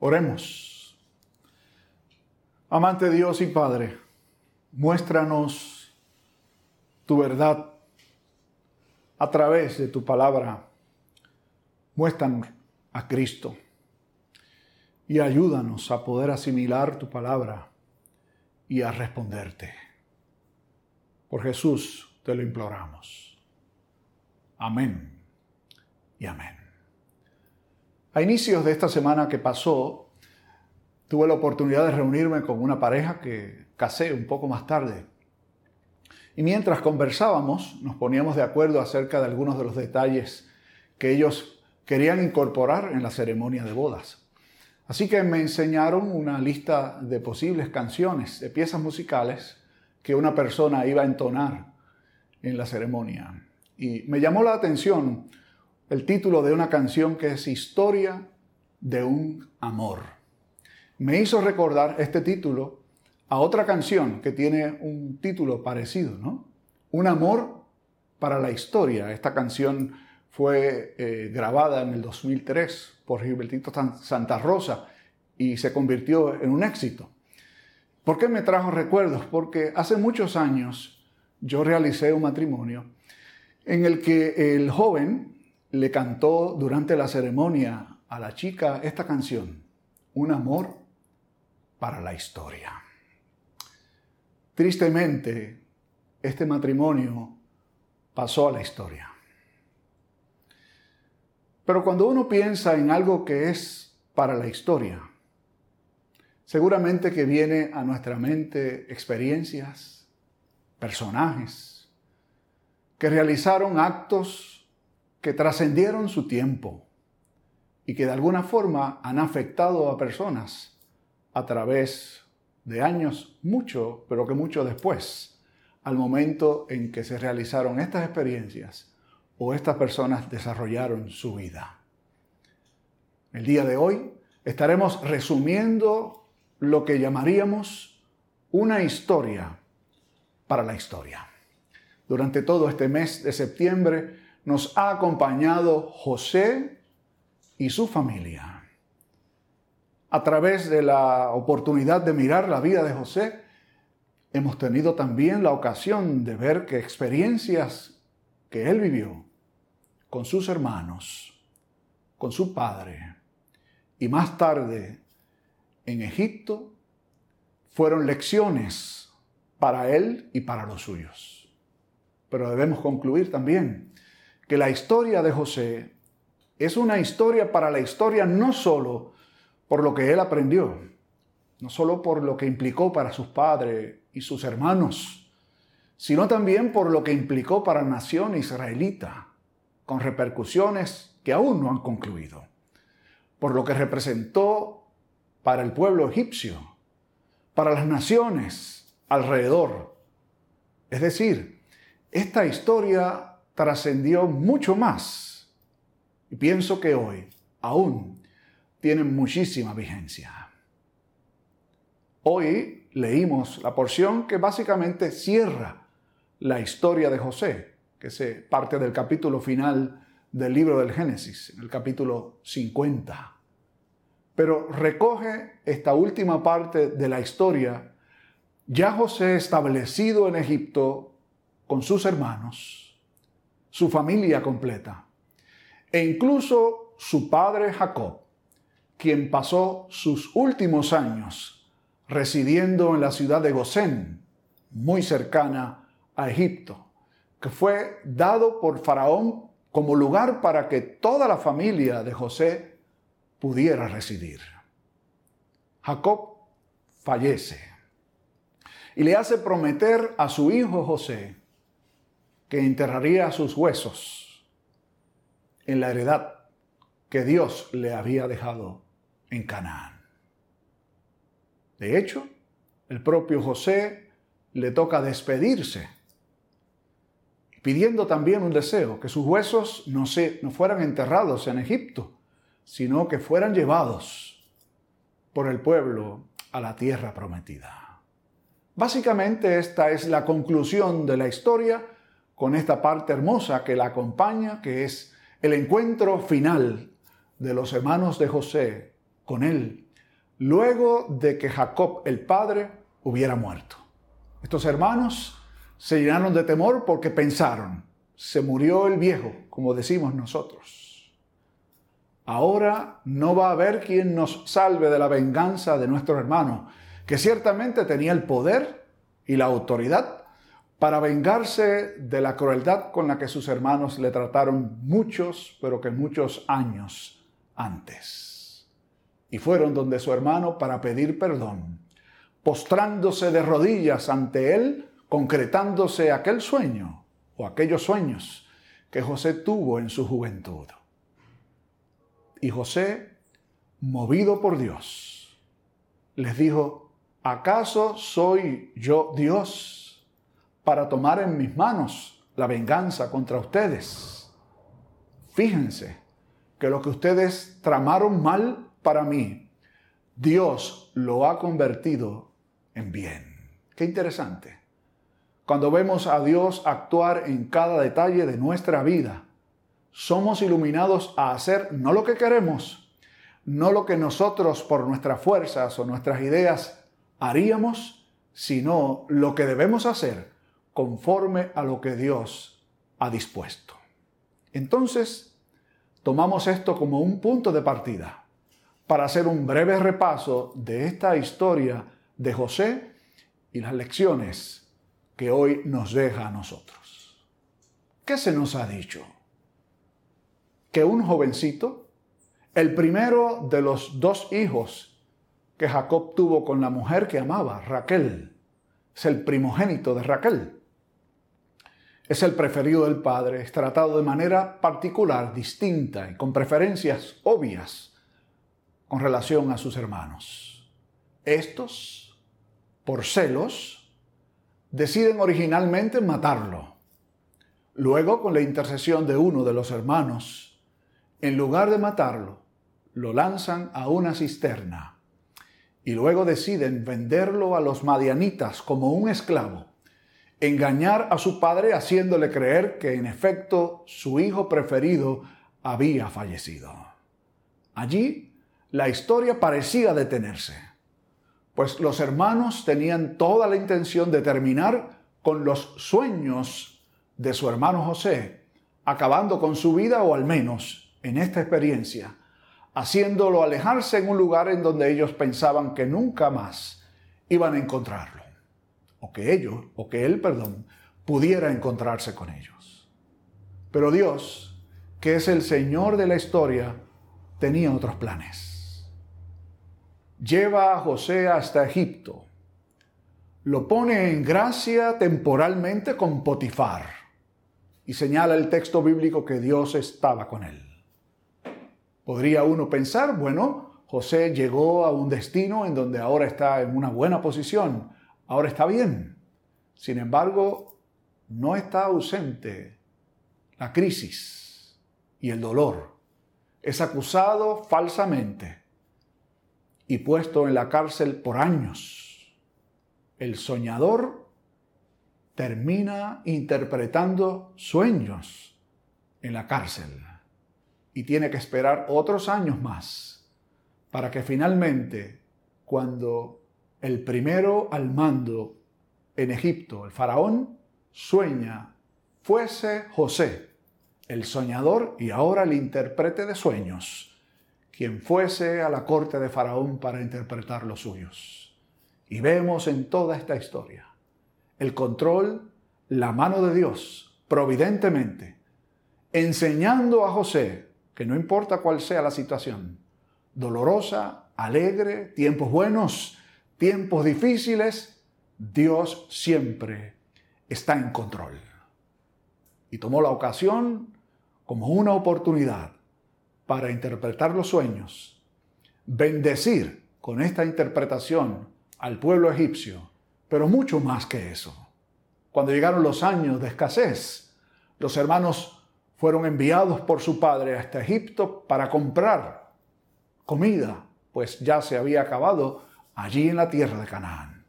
Oremos. Amante Dios y Padre, muéstranos tu verdad a través de tu palabra. Muéstranos a Cristo y ayúdanos a poder asimilar tu palabra y a responderte. Por Jesús te lo imploramos. Amén y amén. A inicios de esta semana que pasó, tuve la oportunidad de reunirme con una pareja que casé un poco más tarde. Y mientras conversábamos, nos poníamos de acuerdo acerca de algunos de los detalles que ellos querían incorporar en la ceremonia de bodas. Así que me enseñaron una lista de posibles canciones, de piezas musicales que una persona iba a entonar en la ceremonia. Y me llamó la atención el título de una canción que es Historia de un amor. Me hizo recordar este título a otra canción que tiene un título parecido, ¿no? Un amor para la historia. Esta canción fue eh, grabada en el 2003 por Gilbertito Santa Rosa y se convirtió en un éxito. ¿Por qué me trajo recuerdos? Porque hace muchos años yo realicé un matrimonio en el que el joven le cantó durante la ceremonia a la chica esta canción, Un amor para la historia. Tristemente, este matrimonio pasó a la historia. Pero cuando uno piensa en algo que es para la historia, seguramente que viene a nuestra mente experiencias, personajes, que realizaron actos que trascendieron su tiempo y que de alguna forma han afectado a personas a través de años, mucho, pero que mucho después, al momento en que se realizaron estas experiencias o estas personas desarrollaron su vida. El día de hoy estaremos resumiendo lo que llamaríamos una historia para la historia. Durante todo este mes de septiembre nos ha acompañado José y su familia. A través de la oportunidad de mirar la vida de José, hemos tenido también la ocasión de ver que experiencias que él vivió con sus hermanos, con su padre y más tarde en Egipto, fueron lecciones para él y para los suyos. Pero debemos concluir también que la historia de José es una historia para la historia no solo por lo que él aprendió, no solo por lo que implicó para sus padres y sus hermanos, sino también por lo que implicó para la nación israelita, con repercusiones que aún no han concluido, por lo que representó para el pueblo egipcio, para las naciones alrededor. Es decir, esta historia trascendió mucho más. Y pienso que hoy aún tiene muchísima vigencia. Hoy leímos la porción que básicamente cierra la historia de José, que se parte del capítulo final del libro del Génesis, el capítulo 50. Pero recoge esta última parte de la historia, ya José establecido en Egipto con sus hermanos, su familia completa, e incluso su padre Jacob, quien pasó sus últimos años residiendo en la ciudad de Gosén, muy cercana a Egipto, que fue dado por Faraón como lugar para que toda la familia de José pudiera residir. Jacob fallece y le hace prometer a su hijo José que enterraría sus huesos en la heredad que Dios le había dejado en Canaán. De hecho, el propio José le toca despedirse, pidiendo también un deseo, que sus huesos no, se, no fueran enterrados en Egipto, sino que fueran llevados por el pueblo a la tierra prometida. Básicamente esta es la conclusión de la historia con esta parte hermosa que la acompaña, que es el encuentro final de los hermanos de José con él luego de que Jacob el padre hubiera muerto. Estos hermanos se llenaron de temor porque pensaron, se murió el viejo, como decimos nosotros. Ahora no va a haber quien nos salve de la venganza de nuestro hermano, que ciertamente tenía el poder y la autoridad para vengarse de la crueldad con la que sus hermanos le trataron muchos, pero que muchos años antes. Y fueron donde su hermano para pedir perdón, postrándose de rodillas ante él, concretándose aquel sueño o aquellos sueños que José tuvo en su juventud. Y José, movido por Dios, les dijo, ¿acaso soy yo Dios para tomar en mis manos la venganza contra ustedes? Fíjense que lo que ustedes tramaron mal para mí, Dios lo ha convertido en bien. Qué interesante cuando vemos a Dios actuar en cada detalle de nuestra vida, somos iluminados a hacer no lo que queremos, no lo que nosotros por nuestras fuerzas o nuestras ideas haríamos, sino lo que debemos hacer conforme a lo que Dios ha dispuesto. Entonces, tomamos esto como un punto de partida para hacer un breve repaso de esta historia de José y las lecciones que hoy nos deja a nosotros. ¿Qué se nos ha dicho? Que un jovencito, el primero de los dos hijos que Jacob tuvo con la mujer que amaba, Raquel, es el primogénito de Raquel. Es el preferido del padre, es tratado de manera particular, distinta y con preferencias obvias con relación a sus hermanos. Estos, por celos, deciden originalmente matarlo. Luego, con la intercesión de uno de los hermanos, en lugar de matarlo, lo lanzan a una cisterna y luego deciden venderlo a los madianitas como un esclavo, engañar a su padre haciéndole creer que en efecto su hijo preferido había fallecido. Allí la historia parecía detenerse pues los hermanos tenían toda la intención de terminar con los sueños de su hermano José, acabando con su vida o al menos en esta experiencia, haciéndolo alejarse en un lugar en donde ellos pensaban que nunca más iban a encontrarlo, o que ellos, o que él, perdón, pudiera encontrarse con ellos. Pero Dios, que es el Señor de la historia, tenía otros planes lleva a José hasta Egipto. Lo pone en gracia temporalmente con Potifar y señala el texto bíblico que Dios estaba con él. Podría uno pensar, bueno, José llegó a un destino en donde ahora está en una buena posición, ahora está bien. Sin embargo, no está ausente la crisis y el dolor. Es acusado falsamente y puesto en la cárcel por años. El soñador termina interpretando sueños en la cárcel y tiene que esperar otros años más para que finalmente, cuando el primero al mando en Egipto, el faraón, sueña, fuese José, el soñador y ahora el intérprete de sueños quien fuese a la corte de Faraón para interpretar los suyos. Y vemos en toda esta historia el control, la mano de Dios, providentemente, enseñando a José que no importa cuál sea la situación, dolorosa, alegre, tiempos buenos, tiempos difíciles, Dios siempre está en control. Y tomó la ocasión como una oportunidad para interpretar los sueños, bendecir con esta interpretación al pueblo egipcio, pero mucho más que eso. Cuando llegaron los años de escasez, los hermanos fueron enviados por su padre hasta Egipto para comprar comida, pues ya se había acabado allí en la tierra de Canaán.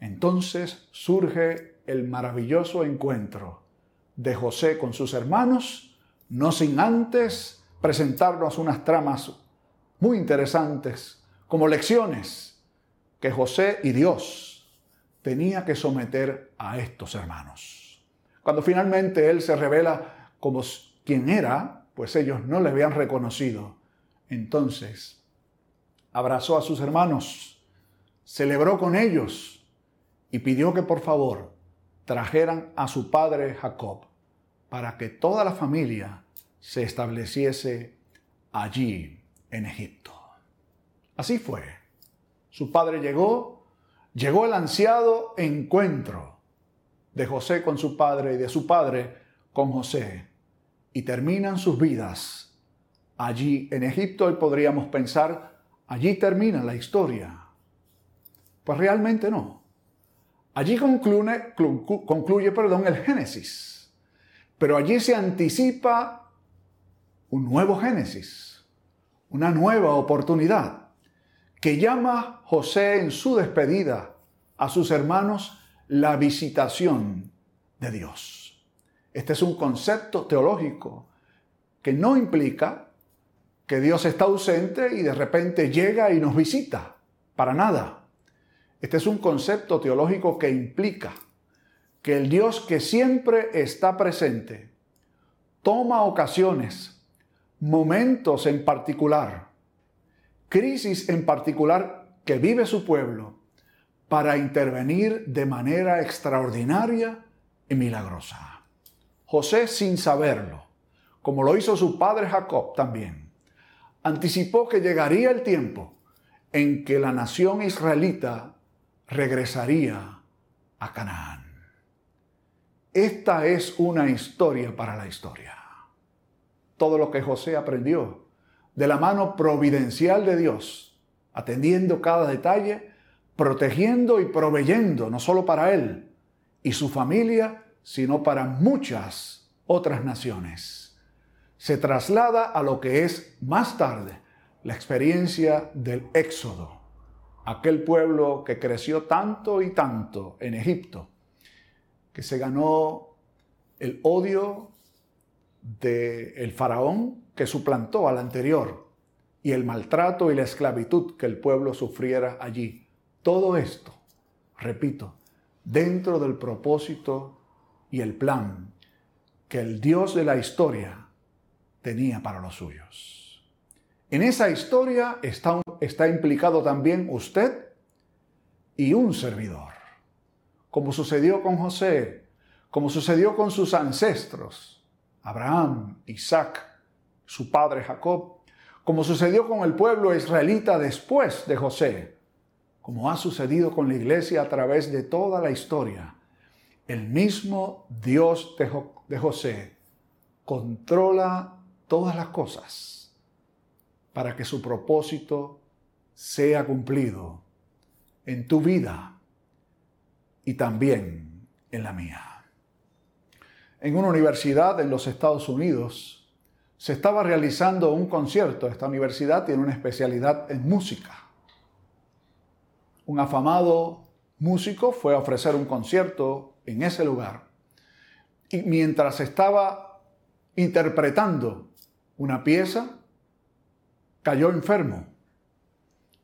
Entonces surge el maravilloso encuentro de José con sus hermanos, no sin antes presentarnos unas tramas muy interesantes como lecciones que José y Dios tenía que someter a estos hermanos. Cuando finalmente él se revela como quien era, pues ellos no le habían reconocido. Entonces, abrazó a sus hermanos, celebró con ellos y pidió que por favor trajeran a su padre Jacob para que toda la familia se estableciese allí en Egipto. Así fue. Su padre llegó, llegó el ansiado encuentro de José con su padre y de su padre con José, y terminan sus vidas allí en Egipto y podríamos pensar, allí termina la historia. Pues realmente no. Allí concluye, perdón, el Génesis, pero allí se anticipa un nuevo Génesis, una nueva oportunidad que llama José en su despedida a sus hermanos la visitación de Dios. Este es un concepto teológico que no implica que Dios está ausente y de repente llega y nos visita. Para nada. Este es un concepto teológico que implica que el Dios que siempre está presente toma ocasiones, momentos en particular, crisis en particular que vive su pueblo para intervenir de manera extraordinaria y milagrosa. José, sin saberlo, como lo hizo su padre Jacob también, anticipó que llegaría el tiempo en que la nación israelita regresaría a Canaán. Esta es una historia para la historia. Todo lo que José aprendió de la mano providencial de Dios, atendiendo cada detalle, protegiendo y proveyendo, no solo para él y su familia, sino para muchas otras naciones. Se traslada a lo que es más tarde la experiencia del Éxodo, aquel pueblo que creció tanto y tanto en Egipto, que se ganó el odio del faraón que suplantó al anterior y el maltrato y la esclavitud que el pueblo sufriera allí. Todo esto, repito, dentro del propósito y el plan que el Dios de la historia tenía para los suyos. En esa historia está, está implicado también usted y un servidor, como sucedió con José, como sucedió con sus ancestros, Abraham, Isaac, su padre Jacob, como sucedió con el pueblo israelita después de José, como ha sucedido con la iglesia a través de toda la historia. El mismo Dios de, José controla todas las cosas para que su propósito sea cumplido en tu vida y también en la mía. En una universidad en los Estados Unidos, se estaba realizando un concierto. Esta universidad tiene una especialidad en música. Un afamado músico fue a ofrecer un concierto en ese lugar. Y mientras estaba interpretando una pieza, cayó enfermo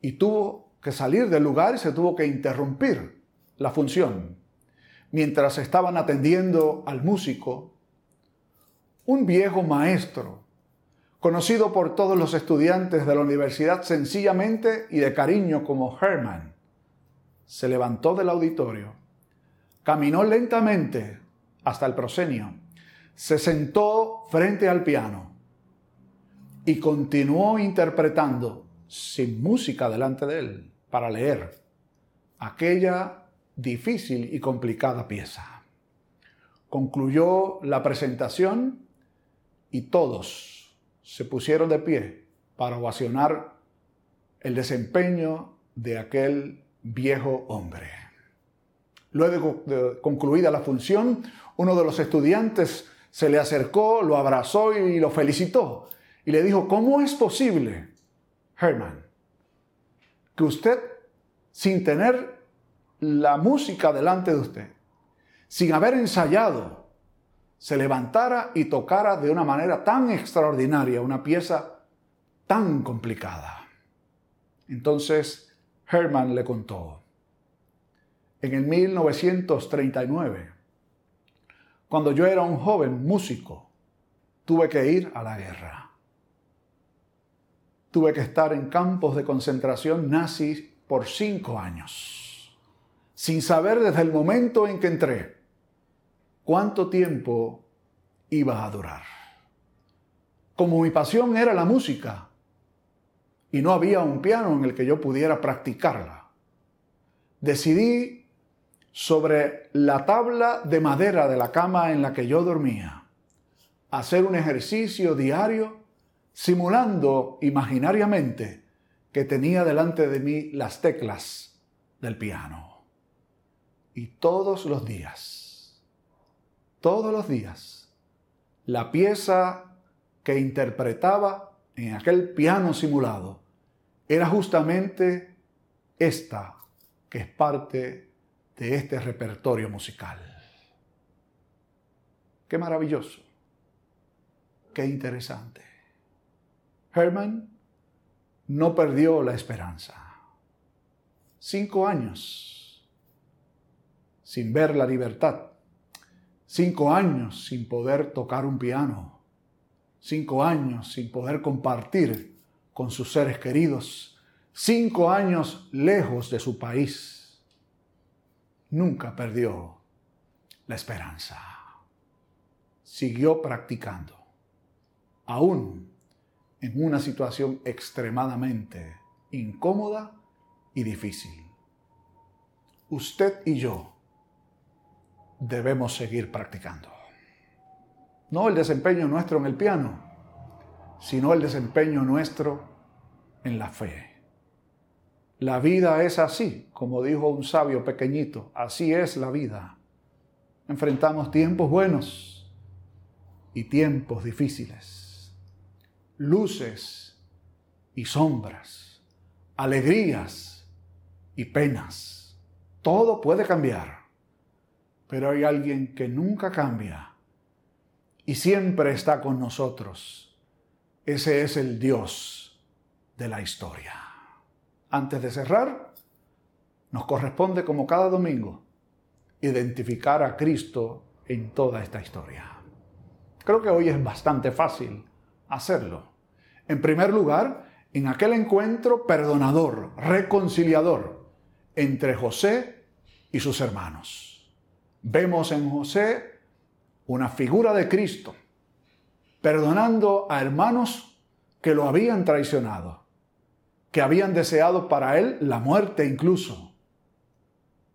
y tuvo que salir del lugar y se tuvo que interrumpir la función. Mientras estaban atendiendo al músico, un viejo maestro conocido por todos los estudiantes de la universidad sencillamente y de cariño como Herman, se levantó del auditorio, caminó lentamente hasta el proscenio, se sentó frente al piano y continuó interpretando sin música delante de él para leer aquella difícil y complicada pieza. Concluyó la presentación y todos se pusieron de pie para ovacionar el desempeño de aquel viejo hombre. Luego de concluida la función, uno de los estudiantes se le acercó, lo abrazó y lo felicitó. Y le dijo, ¿cómo es posible, Herman, que usted, sin tener la música delante de usted, sin haber ensayado, se levantara y tocara de una manera tan extraordinaria una pieza tan complicada. Entonces Herman le contó, en el 1939, cuando yo era un joven músico, tuve que ir a la guerra. Tuve que estar en campos de concentración nazis por cinco años, sin saber desde el momento en que entré cuánto tiempo iba a durar. Como mi pasión era la música y no había un piano en el que yo pudiera practicarla, decidí sobre la tabla de madera de la cama en la que yo dormía hacer un ejercicio diario simulando imaginariamente que tenía delante de mí las teclas del piano. Y todos los días, todos los días, la pieza que interpretaba en aquel piano simulado era justamente esta, que es parte de este repertorio musical. Qué maravilloso, qué interesante. Herman no perdió la esperanza. Cinco años sin ver la libertad. Cinco años sin poder tocar un piano. Cinco años sin poder compartir con sus seres queridos. Cinco años lejos de su país. Nunca perdió la esperanza. Siguió practicando. Aún en una situación extremadamente incómoda y difícil. Usted y yo debemos seguir practicando. No el desempeño nuestro en el piano, sino el desempeño nuestro en la fe. La vida es así, como dijo un sabio pequeñito, así es la vida. Enfrentamos tiempos buenos y tiempos difíciles luces y sombras, alegrías y penas. Todo puede cambiar, pero hay alguien que nunca cambia y siempre está con nosotros. Ese es el Dios de la historia. Antes de cerrar, nos corresponde, como cada domingo, identificar a Cristo en toda esta historia. Creo que hoy es bastante fácil hacerlo. En primer lugar, en aquel encuentro perdonador, reconciliador entre José y sus hermanos. Vemos en José una figura de Cristo, perdonando a hermanos que lo habían traicionado, que habían deseado para él la muerte incluso,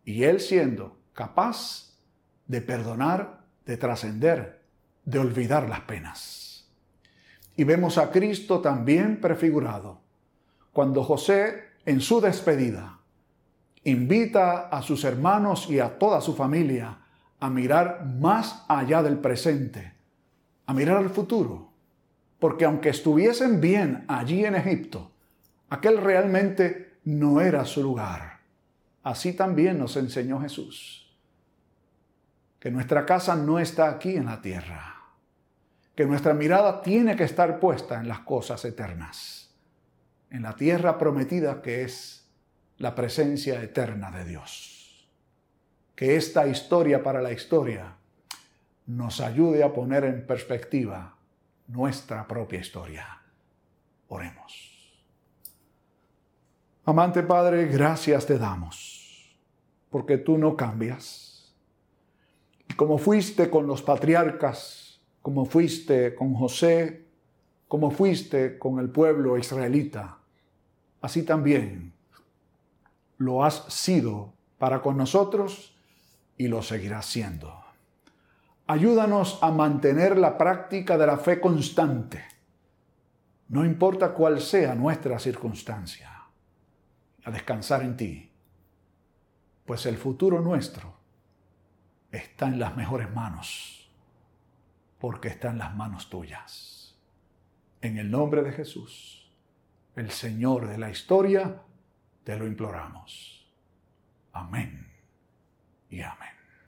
y él siendo capaz de perdonar, de trascender, de olvidar las penas. Y vemos a Cristo también prefigurado cuando José, en su despedida, invita a sus hermanos y a toda su familia a mirar más allá del presente, a mirar al futuro. Porque aunque estuviesen bien allí en Egipto, aquel realmente no era su lugar. Así también nos enseñó Jesús, que nuestra casa no está aquí en la tierra que nuestra mirada tiene que estar puesta en las cosas eternas, en la tierra prometida que es la presencia eterna de Dios. Que esta historia para la historia nos ayude a poner en perspectiva nuestra propia historia. Oremos. Amante Padre, gracias te damos, porque tú no cambias. Y como fuiste con los patriarcas, como fuiste con José, como fuiste con el pueblo israelita, así también lo has sido para con nosotros y lo seguirás siendo. Ayúdanos a mantener la práctica de la fe constante, no importa cuál sea nuestra circunstancia, a descansar en ti, pues el futuro nuestro está en las mejores manos porque está en las manos tuyas. En el nombre de Jesús, el Señor de la historia, te lo imploramos. Amén y amén.